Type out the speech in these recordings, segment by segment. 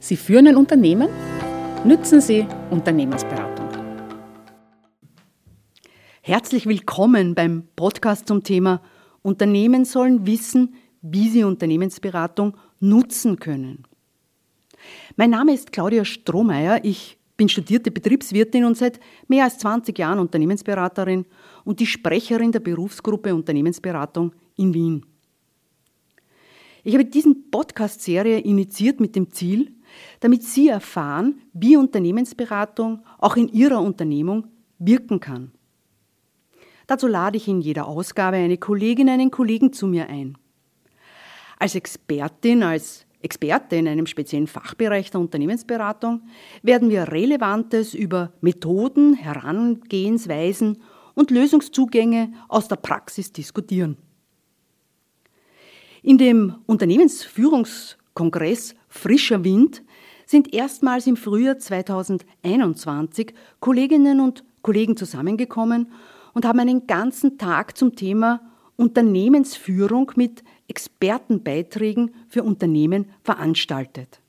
Sie führen ein Unternehmen? Nützen Sie Unternehmensberatung. Herzlich willkommen beim Podcast zum Thema Unternehmen sollen wissen, wie sie Unternehmensberatung nutzen können. Mein Name ist Claudia Strohmeier. Ich bin studierte Betriebswirtin und seit mehr als 20 Jahren Unternehmensberaterin und die Sprecherin der Berufsgruppe Unternehmensberatung in Wien. Ich habe diese Podcast-Serie initiiert mit dem Ziel, damit Sie erfahren, wie Unternehmensberatung auch in Ihrer Unternehmung wirken kann. Dazu lade ich in jeder Ausgabe eine Kollegin, einen Kollegen zu mir ein. Als Expertin, als Experte in einem speziellen Fachbereich der Unternehmensberatung werden wir Relevantes über Methoden, Herangehensweisen und Lösungszugänge aus der Praxis diskutieren. In dem Unternehmensführungskongress Frischer Wind sind erstmals im Frühjahr 2021 Kolleginnen und Kollegen zusammengekommen und haben einen ganzen Tag zum Thema Unternehmensführung mit Expertenbeiträgen für Unternehmen veranstaltet.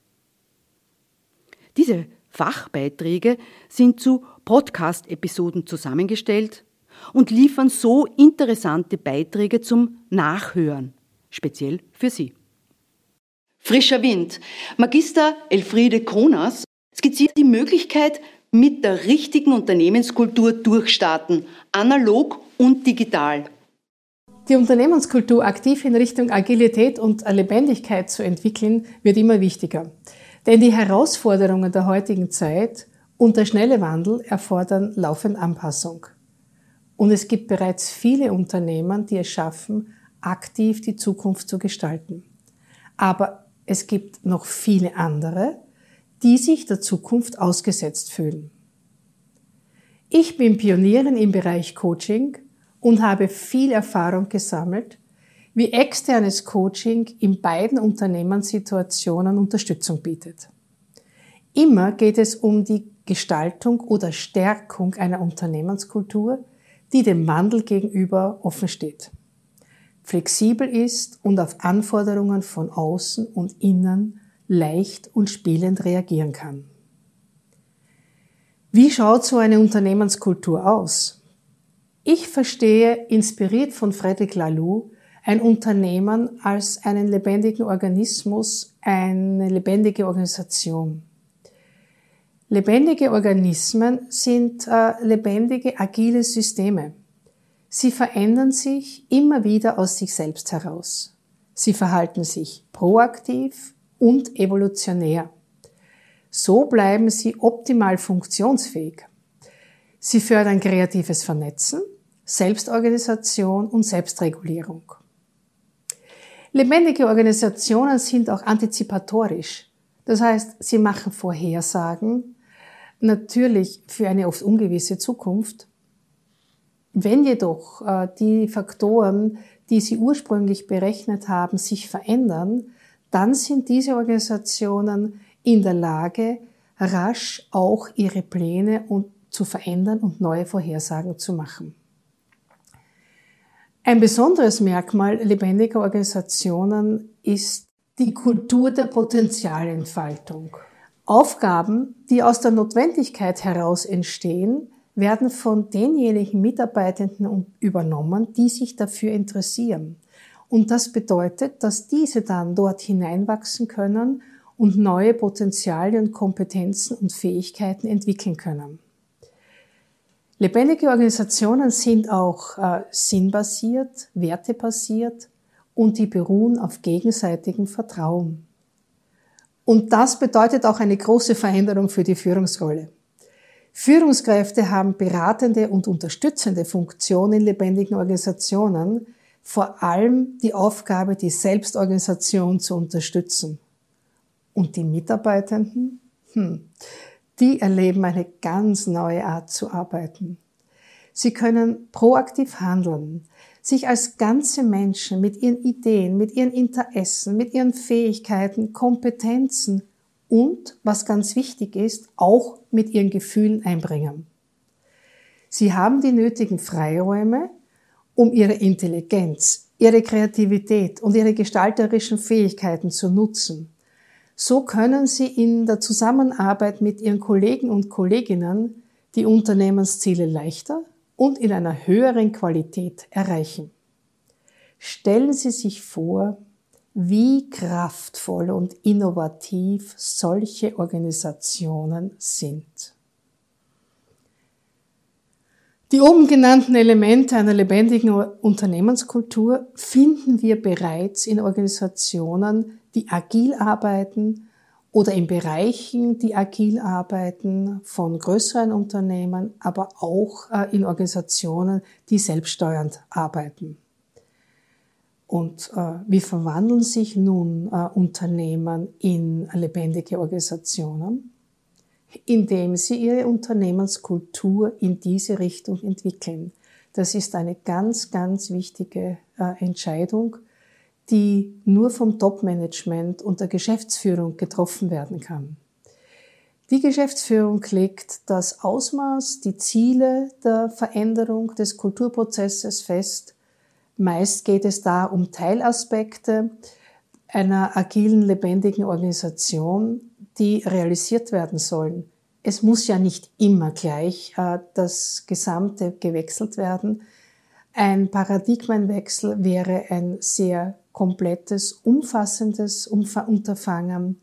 Diese Fachbeiträge sind zu Podcast-Episoden zusammengestellt und liefern so interessante Beiträge zum Nachhören, speziell für Sie. Frischer Wind. Magister Elfriede Kronas skizziert die Möglichkeit, mit der richtigen Unternehmenskultur durchstarten, analog und digital. Die Unternehmenskultur aktiv in Richtung Agilität und Lebendigkeit zu entwickeln, wird immer wichtiger. Denn die Herausforderungen der heutigen Zeit und der schnelle Wandel erfordern laufend Anpassung. Und es gibt bereits viele Unternehmen, die es schaffen, aktiv die Zukunft zu gestalten. Aber es gibt noch viele andere, die sich der Zukunft ausgesetzt fühlen. Ich bin Pionierin im Bereich Coaching und habe viel Erfahrung gesammelt, wie externes Coaching in beiden Unternehmenssituationen Unterstützung bietet. Immer geht es um die Gestaltung oder Stärkung einer Unternehmenskultur, die dem Wandel gegenüber offen steht, flexibel ist und auf Anforderungen von außen und innen leicht und spielend reagieren kann. Wie schaut so eine Unternehmenskultur aus? Ich verstehe, inspiriert von Frederic Laloux, ein Unternehmen als einen lebendigen Organismus, eine lebendige Organisation. Lebendige Organismen sind äh, lebendige, agile Systeme. Sie verändern sich immer wieder aus sich selbst heraus. Sie verhalten sich proaktiv und evolutionär. So bleiben sie optimal funktionsfähig. Sie fördern kreatives Vernetzen Selbstorganisation und Selbstregulierung. Lebendige Organisationen sind auch antizipatorisch. Das heißt, sie machen Vorhersagen, natürlich für eine oft ungewisse Zukunft. Wenn jedoch äh, die Faktoren, die sie ursprünglich berechnet haben, sich verändern, dann sind diese Organisationen in der Lage, rasch auch ihre Pläne zu verändern und neue Vorhersagen zu machen. Ein besonderes Merkmal lebendiger Organisationen ist die Kultur der Potenzialentfaltung. Aufgaben, die aus der Notwendigkeit heraus entstehen, werden von denjenigen Mitarbeitenden übernommen, die sich dafür interessieren. Und das bedeutet, dass diese dann dort hineinwachsen können und neue Potenziale Kompetenzen und Fähigkeiten entwickeln können. Lebendige Organisationen sind auch äh, sinnbasiert, wertebasiert und die beruhen auf gegenseitigem Vertrauen. Und das bedeutet auch eine große Veränderung für die Führungsrolle. Führungskräfte haben beratende und unterstützende Funktionen in lebendigen Organisationen, vor allem die Aufgabe, die Selbstorganisation zu unterstützen. Und die Mitarbeitenden? Hm die erleben eine ganz neue Art zu arbeiten. Sie können proaktiv handeln, sich als ganze Menschen mit ihren Ideen, mit ihren Interessen, mit ihren Fähigkeiten, Kompetenzen und, was ganz wichtig ist, auch mit ihren Gefühlen einbringen. Sie haben die nötigen Freiräume, um ihre Intelligenz, ihre Kreativität und ihre gestalterischen Fähigkeiten zu nutzen So können Sie in der Zusammenarbeit mit Ihren Kollegen und Kolleginnen die Unternehmensziele leichter und in einer höheren Qualität erreichen. Stellen Sie sich vor, wie kraftvoll und innovativ solche Organisationen sind. Die oben genannten Elemente einer lebendigen Unternehmenskultur finden wir bereits in Organisationen, die agil arbeiten oder in Bereichen, die agil arbeiten, von größeren Unternehmen, aber auch äh, in Organisationen, die selbststeuernd arbeiten. Und äh, wie verwandeln sich nun äh, Unternehmen in lebendige Organisationen? Indem sie ihre Unternehmenskultur in diese Richtung entwickeln. Das ist eine ganz, ganz wichtige äh, Entscheidung, die nur vom Top-Management und der Geschäftsführung getroffen werden kann. Die Geschäftsführung legt das Ausmaß, die Ziele der Veränderung des Kulturprozesses fest Meist geht es da um Teilaspekte einer agilen, lebendigen Organisation, die realisiert werden sollen. Es muss ja nicht immer gleich äh, das Gesamte gewechselt werden. Ein Paradigmenwechsel wäre ein sehr komplettes, umfassendes Unterfangen,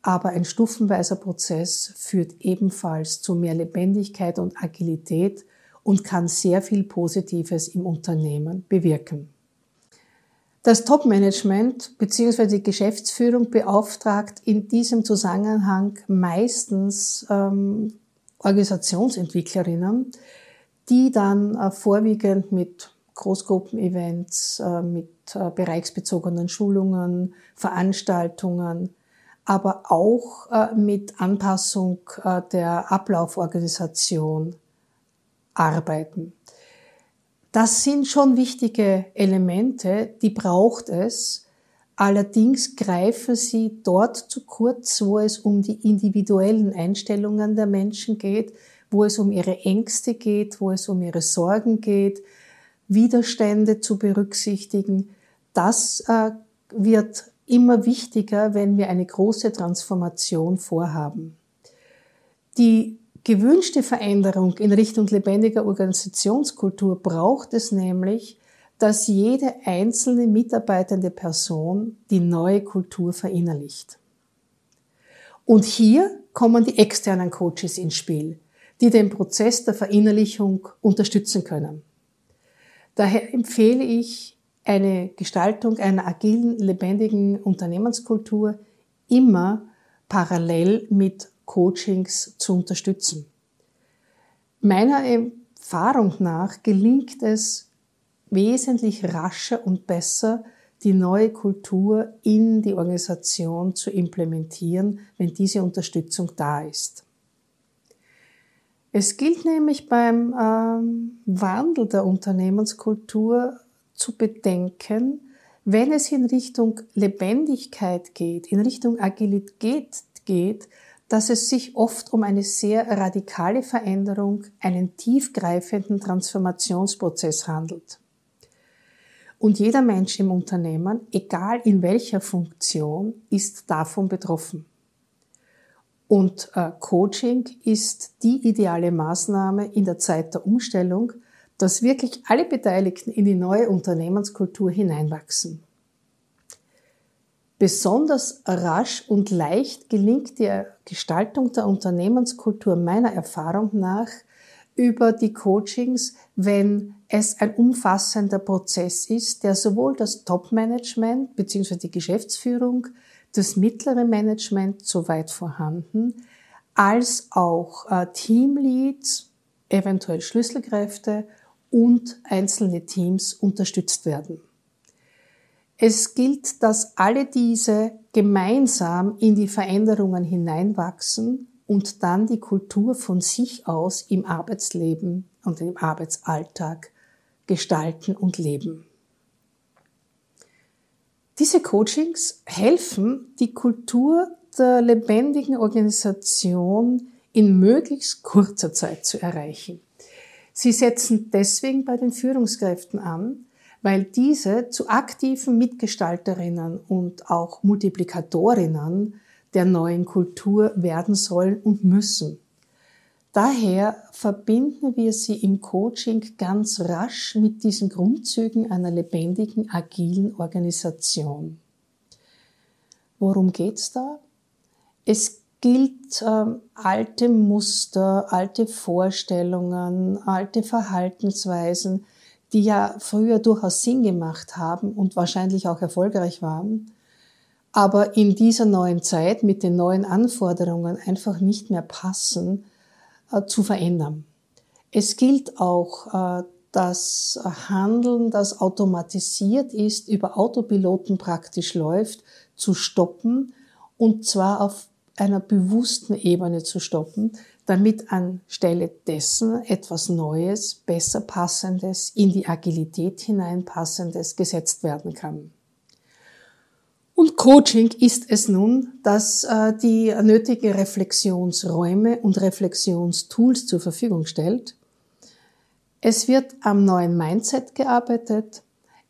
aber ein stufenweiser Prozess führt ebenfalls zu mehr Lebendigkeit und Agilität und kann sehr viel Positives im Unternehmen bewirken. Das Top-Management bzw. die Geschäftsführung beauftragt in diesem Zusammenhang meistens ähm, Organisationsentwicklerinnen, die dann äh, vorwiegend mit Großgruppenevents, äh, mit äh, bereichsbezogenen Schulungen, Veranstaltungen, aber auch äh, mit Anpassung äh, der Ablauforganisation arbeiten. Das sind schon wichtige Elemente, die braucht es. Allerdings greifen sie dort zu kurz, wo es um die individuellen Einstellungen der Menschen geht, wo es um ihre Ängste geht, wo es um ihre Sorgen geht, Widerstände zu berücksichtigen. Das äh, wird immer wichtiger, wenn wir eine große Transformation vorhaben. Die gewünschte Veränderung in Richtung lebendiger Organisationskultur braucht es nämlich, dass jede einzelne mitarbeitende Person die neue Kultur verinnerlicht. Und hier kommen die externen Coaches ins Spiel, die den Prozess der Verinnerlichung unterstützen können. Daher empfehle ich eine Gestaltung einer agilen, lebendigen Unternehmenskultur immer parallel mit Coachings zu unterstützen. Meiner Erfahrung nach gelingt es wesentlich rascher und besser, die neue Kultur in die Organisation zu implementieren, wenn diese Unterstützung da ist. Es gilt nämlich beim ähm, Wandel der Unternehmenskultur zu bedenken, wenn es in Richtung Lebendigkeit geht, in Richtung Agilität geht, dass es sich oft um eine sehr radikale Veränderung, einen tiefgreifenden Transformationsprozess handelt. Und jeder Mensch im Unternehmen, egal in welcher Funktion, ist davon betroffen. Und äh, Coaching ist die ideale Maßnahme in der Zeit der Umstellung, dass wirklich alle Beteiligten in die neue Unternehmenskultur hineinwachsen. Besonders rasch und leicht gelingt die Gestaltung der Unternehmenskultur meiner Erfahrung nach über die Coachings, wenn es ein umfassender Prozess ist, der sowohl das Top-Management bzw. die Geschäftsführung, das mittlere Management soweit vorhanden, als auch äh, Teamleads, eventuell Schlüsselkräfte und einzelne Teams unterstützt werden. Es gilt, dass alle diese gemeinsam in die Veränderungen hineinwachsen und dann die Kultur von sich aus im Arbeitsleben und im Arbeitsalltag gestalten und leben. Diese Coachings helfen, die Kultur der lebendigen Organisation in möglichst kurzer Zeit zu erreichen. Sie setzen deswegen bei den Führungskräften an, weil diese zu aktiven Mitgestalterinnen und auch Multiplikatorinnen der neuen Kultur werden sollen und müssen. Daher verbinden wir sie im Coaching ganz rasch mit diesen Grundzügen einer lebendigen, agilen Organisation. Worum geht's da? Es gilt ähm, alte Muster, alte Vorstellungen, alte Verhaltensweisen, die ja früher durchaus Sinn gemacht haben und wahrscheinlich auch erfolgreich waren, aber in dieser neuen Zeit mit den neuen Anforderungen einfach nicht mehr passen, äh, zu verändern. Es gilt auch, äh, das Handeln, das automatisiert ist, über Autopiloten praktisch läuft, zu stoppen und zwar auf einer bewussten Ebene zu stoppen, damit anstelle dessen etwas Neues, besser passendes, in die Agilität hineinpassendes gesetzt werden kann. Und Coaching ist es nun, das äh, die nötige Reflexionsräume und Reflexionstools zur Verfügung stellt. Es wird am neuen Mindset gearbeitet.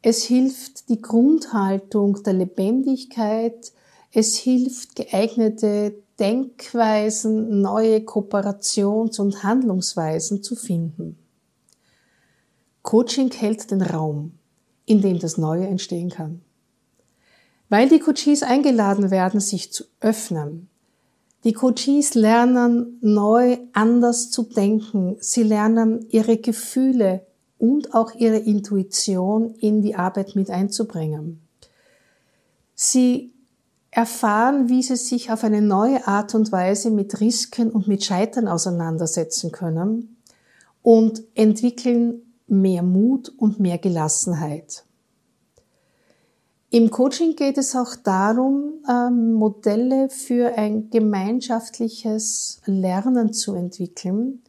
Es hilft die Grundhaltung der Lebendigkeit. Es hilft geeignete Denkweisen, neue Kooperations- und Handlungsweisen zu finden. Coaching hält den Raum, in dem das Neue entstehen kann. Weil die Coaches eingeladen werden, sich zu öffnen. Die Coaches lernen neu anders zu denken. Sie lernen ihre Gefühle und auch ihre Intuition in die Arbeit mit einzubringen. Sie erfahren, wie sie sich auf eine neue Art und Weise mit Risiken und mit Scheitern auseinandersetzen können und entwickeln mehr Mut und mehr Gelassenheit. Im Coaching geht es auch darum, ähm, Modelle für ein gemeinschaftliches Lernen zu entwickeln,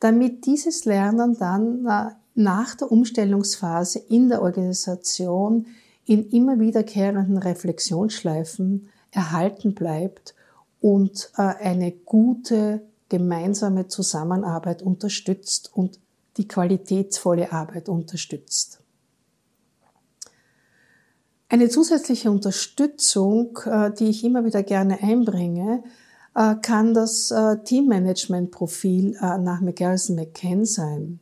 damit dieses Lernen dann äh, nach der Umstellungsphase in der Organisation in immer wiederkehrenden Reflexionsschleifen erhalten bleibt und äh, eine gute gemeinsame Zusammenarbeit unterstützt und die qualitätsvolle Arbeit unterstützt. Eine zusätzliche Unterstützung, äh, die ich immer wieder gerne einbringe, äh, kann das Teammanagement-Profil nach McGarrison McCann sein.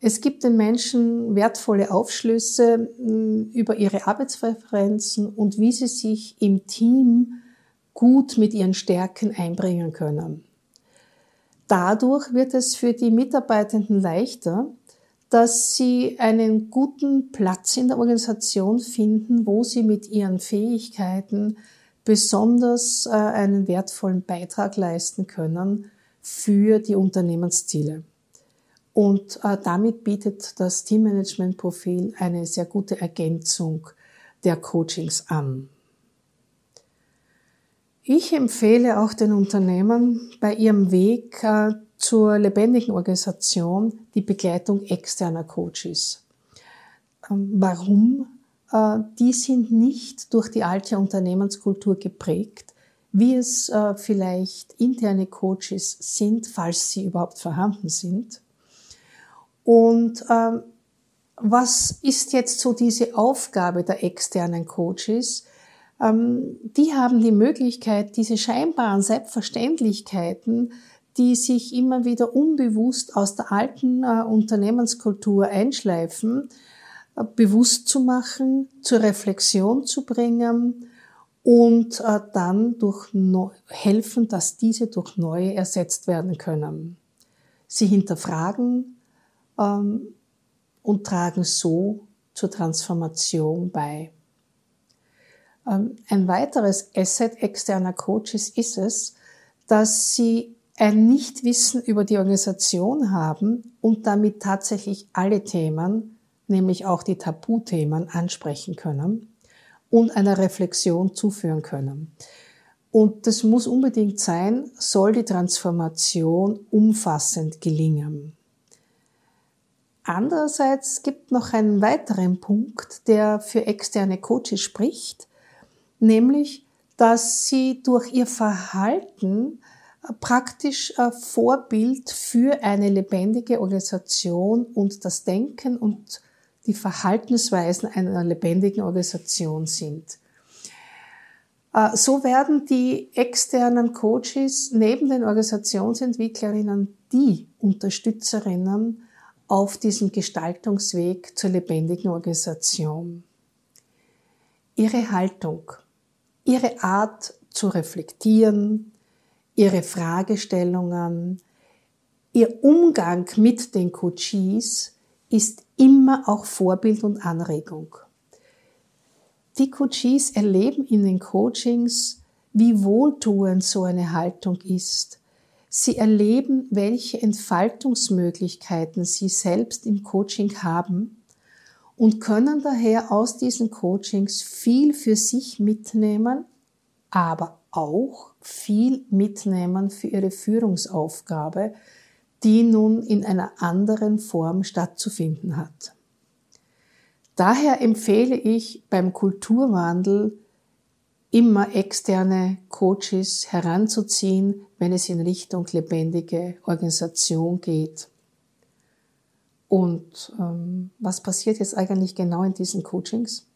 Es gibt den Menschen wertvolle Aufschlüsse über ihre Arbeitspräferenzen und wie sie sich im Team gut mit ihren Stärken einbringen können. Dadurch wird es für die Mitarbeitenden leichter, dass sie einen guten Platz in der Organisation finden, wo sie mit ihren Fähigkeiten besonders äh, einen wertvollen Beitrag leisten können für die Unternehmensziele. Und äh, damit bietet das Teammanagement-Profil eine sehr gute Ergänzung der Coachings an. Ich empfehle auch den Unternehmern bei ihrem Weg äh, zur lebendigen Organisation die Begleitung externer Coaches. Ähm, warum? Äh, die sind nicht durch die alte Unternehmenskultur geprägt, wie es äh, vielleicht interne Coaches sind, falls sie überhaupt vorhanden sind. Und ähm, was ist jetzt so diese Aufgabe der externen Coaches? Ähm, die haben die Möglichkeit, diese scheinbaren Selbstverständlichkeiten die sich immer wieder unbewusst aus der alten äh, Unternehmenskultur einschleifen, äh, bewusst zu machen, zur Reflexion zu bringen und äh, dann durch no helfen, dass diese durch neue ersetzt werden können. Sie hinterfragen ähm, und tragen so zur Transformation bei. Ähm, ein weiteres Asset externer Coaches ist es, dass sie ein Nichtwissen über die Organisation haben und damit tatsächlich alle Themen, nämlich auch die Tabuthemen, ansprechen können und einer Reflexion zuführen können. Und das muss unbedingt sein, soll die Transformation umfassend gelingen. Andererseits gibt noch einen weiteren Punkt, der für externe Coaches spricht, nämlich, dass sie durch ihr Verhalten praktisch Vorbild für eine lebendige Organisation und das Denken und die Verhaltensweisen einer lebendigen Organisation sind. Äh, so werden die externen Coaches neben den Organisationsentwicklerinnen die Unterstützerinnen auf diesem Gestaltungsweg zur lebendigen Organisation. Ihre Haltung, ihre Art zu reflektieren, ihre Fragestellungen, ihr Umgang mit den Coaches ist immer auch Vorbild und Anregung. Die Coaches erleben in den Coachings, wie wohltuend so eine Haltung ist. Sie erleben, welche Entfaltungsmöglichkeiten sie selbst im Coaching haben und können daher aus diesen Coachings viel für sich mitnehmen, aber auch viel mitnehmen für ihre Führungsaufgabe, die nun in einer anderen Form stattzufinden hat. Daher empfehle ich beim Kulturwandel immer externe Coaches heranzuziehen, wenn es in Richtung lebendige Organisation geht. Und ähm, was passiert jetzt eigentlich genau in diesen Coachings?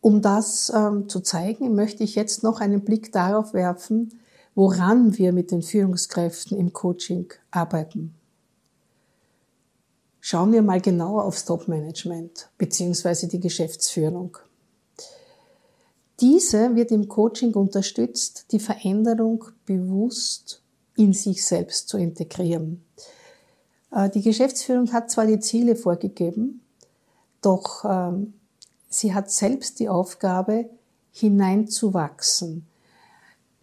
Um das ähm, zu zeigen, möchte ich jetzt noch einen Blick darauf werfen, woran wir mit den Führungskräften im Coaching arbeiten. Schauen wir mal genauer aufs Top-Management bzw. die Geschäftsführung. Diese wird im Coaching unterstützt, die Veränderung bewusst in sich selbst zu integrieren. Äh, die Geschäftsführung hat zwar die Ziele vorgegeben, doch ähm, sie hat selbst die Aufgabe, hineinzuwachsen.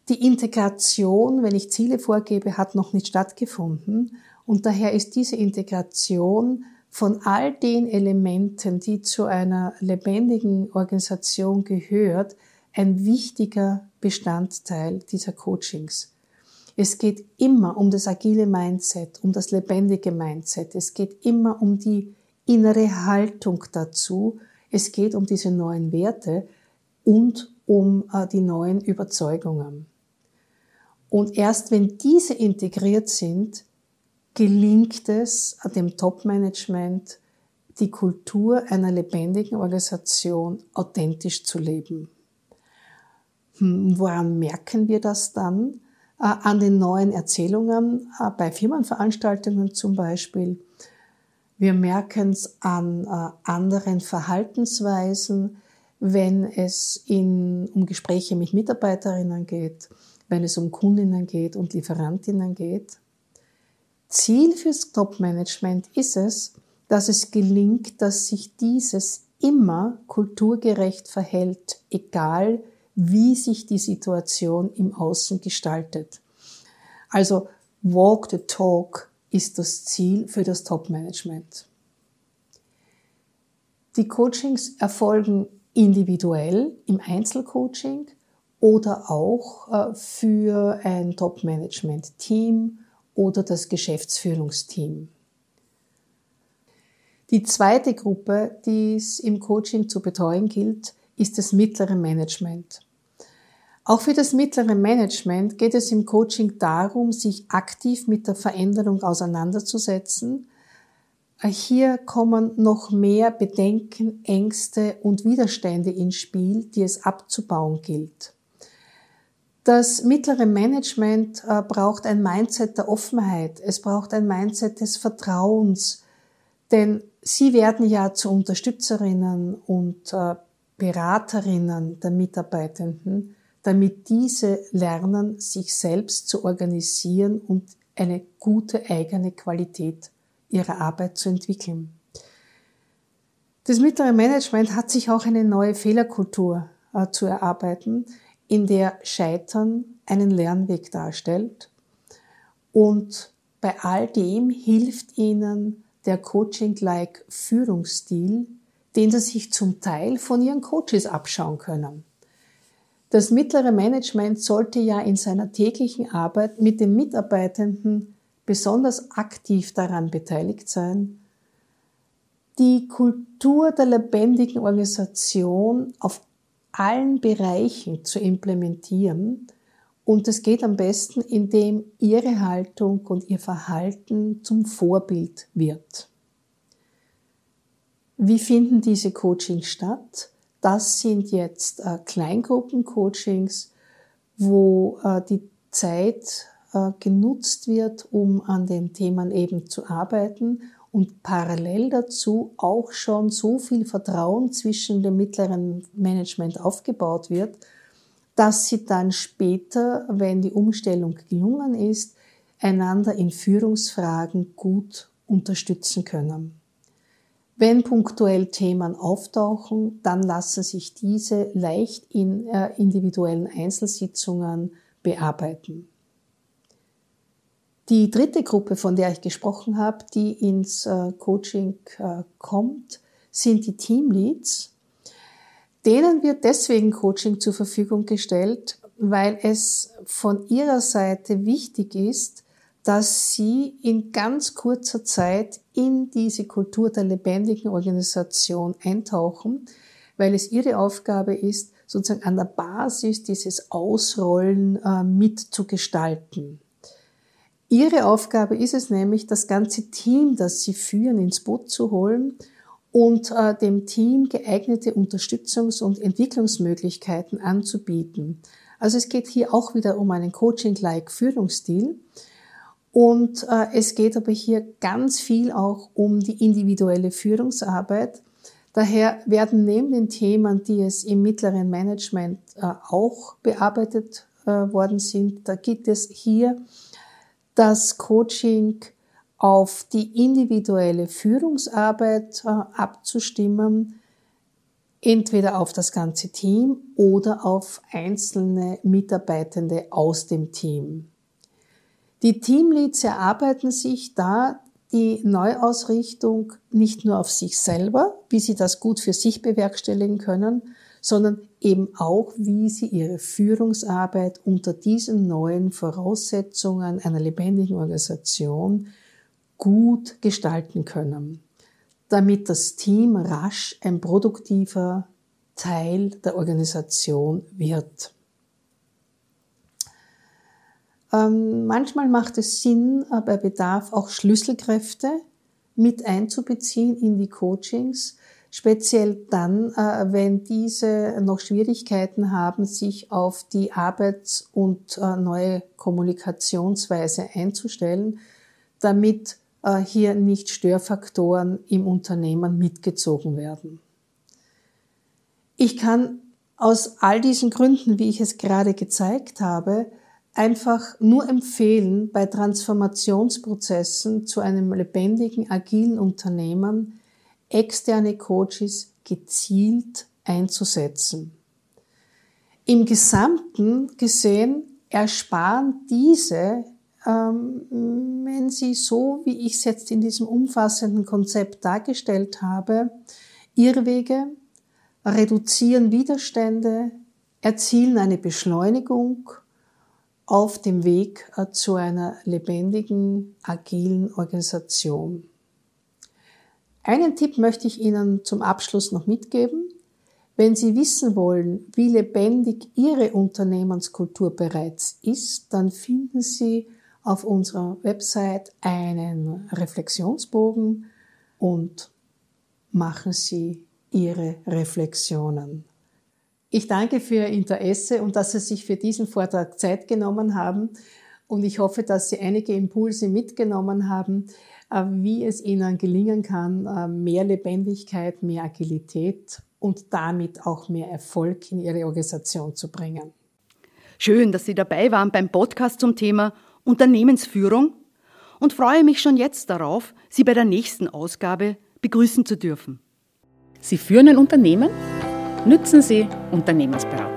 Die Integration, wenn ich Ziele vorgebe, hat noch nicht stattgefunden und daher ist diese Integration von all den Elementen, die zu einer lebendigen Organisation gehört, ein wichtiger Bestandteil dieser Coachings. Es geht immer um das agile Mindset, um das lebendige Mindset. Es geht immer um die innere Haltung dazu. Es geht um diese neuen Werte und um äh, die neuen Überzeugungen. Und erst wenn diese integriert sind, gelingt es dem Top-Management, die Kultur einer lebendigen Organisation authentisch zu leben. Hm, woran merken wir das dann? Äh, an den neuen Erzählungen, äh, bei Firmenveranstaltungen zum Beispiel. Wir merken es an äh, anderen Verhaltensweisen, wenn es in, um Gespräche mit Mitarbeiterinnen geht, wenn es um Kundinnen geht und Lieferantinnen geht. Ziel fürs Top-Management ist es, dass es gelingt, dass sich dieses immer kulturgerecht verhält, egal wie sich die Situation im Außen gestaltet. Also Walk the Talk ist das Ziel für das Top-Management. Die Coachings erfolgen individuell im Einzelcoaching oder auch äh, für ein Top-Management-Team oder das Geschäftsführungsteam. Die zweite Gruppe, die es im Coaching zu betreuen gilt, ist das mittlere Management. Auch für das mittlere Management geht es im Coaching darum, sich aktiv mit der Veränderung auseinanderzusetzen. Hier kommen noch mehr Bedenken, Ängste und Widerstände ins Spiel, die es abzubauen gilt. Das mittlere Management äh, braucht ein Mindset der Offenheit. Es braucht ein Mindset des Vertrauens. Denn sie werden ja zu Unterstützerinnen und äh, Beraterinnen der Mitarbeitenden, damit diese lernen, sich selbst zu organisieren und eine gute eigene Qualität ihrer Arbeit zu entwickeln. Das mittlere Management hat sich auch eine neue Fehlerkultur äh, zu erarbeiten, in der Scheitern einen Lernweg darstellt. Und bei all dem hilft ihnen der Coaching-like Führungsstil, den sie sich zum Teil von ihren Coaches abschauen können. Das mittlere Management sollte ja in seiner täglichen Arbeit mit den Mitarbeitenden besonders aktiv daran beteiligt sein, die Kultur der lebendigen Organisation auf allen Bereichen zu implementieren. Und es geht am besten, indem ihre Haltung und ihr Verhalten zum Vorbild wird. Wie finden diese Coachings statt? Das sind jetzt äh, Kleingruppencoachings, wo äh, die Zeit äh, genutzt wird, um an den Themen eben zu arbeiten und parallel dazu auch schon so viel Vertrauen zwischen dem mittleren Management aufgebaut wird, dass sie dann später, wenn die Umstellung gelungen ist, einander in Führungsfragen gut unterstützen können. Wenn punktuell Themen auftauchen, dann lassen sich diese leicht in äh, individuellen Einzelsitzungen bearbeiten. Die dritte Gruppe, von der ich gesprochen habe, die ins äh, Coaching äh, kommt, sind die Teamleads. Denen wird deswegen Coaching zur Verfügung gestellt, weil es von ihrer Seite wichtig ist, dass sie in ganz kurzer Zeit in diese Kultur der lebendigen Organisation eintauchen, weil es ihre Aufgabe ist, sozusagen an der Basis dieses Ausrollen äh, mitzugestalten. Ihre Aufgabe ist es nämlich, das ganze Team, das Sie führen, ins Boot zu holen und äh, dem Team geeignete Unterstützungs- und Entwicklungsmöglichkeiten anzubieten. Also es geht hier auch wieder um einen Coaching-like Führungsstil. Und äh, es geht aber hier ganz viel auch um die individuelle Führungsarbeit. Daher werden neben den Themen, die es im mittleren Management äh, auch bearbeitet äh, worden sind, da gibt es hier das Coaching auf die individuelle Führungsarbeit äh, abzustimmen, entweder auf das ganze Team oder auf einzelne Mitarbeitende aus dem Team. Die Teamleads erarbeiten sich da die Neuausrichtung nicht nur auf sich selber, wie sie das gut für sich bewerkstelligen können, sondern eben auch, wie sie ihre Führungsarbeit unter diesen neuen Voraussetzungen einer lebendigen Organisation gut gestalten können, damit das Team rasch ein produktiver Teil der Organisation wird. Ähm, manchmal macht es Sinn, äh, bei Bedarf auch Schlüsselkräfte mit einzubeziehen in die Coachings, speziell dann, äh, wenn diese noch Schwierigkeiten haben, sich auf die Arbeits- und äh, neue Kommunikationsweise einzustellen, damit hier nicht Störfaktoren im Unternehmen mitgezogen werden. Ich kann aus all diesen Gründen, wie ich es gerade gezeigt habe, einfach nur empfehlen, bei Transformationsprozessen zu einem lebendigen, agilen Unternehmen externe Coaches gezielt einzusetzen. Im Gesamten gesehen ersparen diese, ähm, wenn sie so, wie ich es jetzt in diesem umfassenden Konzept dargestellt habe, Irrwege, reduzieren Widerstände, erzielen eine Beschleunigung auf dem Weg äh, zu einer lebendigen, agilen Organisation. Einen Tipp möchte ich Ihnen zum Abschluss noch mitgeben. Wenn Sie wissen wollen, wie lebendig Ihre Unternehmenskultur bereits ist, dann finden Sie auf unserer Website einen Reflexionsbogen und machen Sie Ihre Reflexionen. Ich danke für Ihr Interesse und dass Sie sich für diesen Vortrag Zeit genommen haben. Und ich hoffe, dass Sie einige Impulse mitgenommen haben, äh, wie es Ihnen gelingen kann, äh, mehr Lebendigkeit, mehr Agilität und damit auch mehr Erfolg in Ihre Organisation zu bringen. Schön, dass Sie dabei waren beim Podcast zum Thema Unternehmensführung und freue mich schon jetzt darauf, Sie bei der nächsten Ausgabe begrüßen zu dürfen. Sie führen ein Unternehmen? Nützen Sie Unternehmensberatung.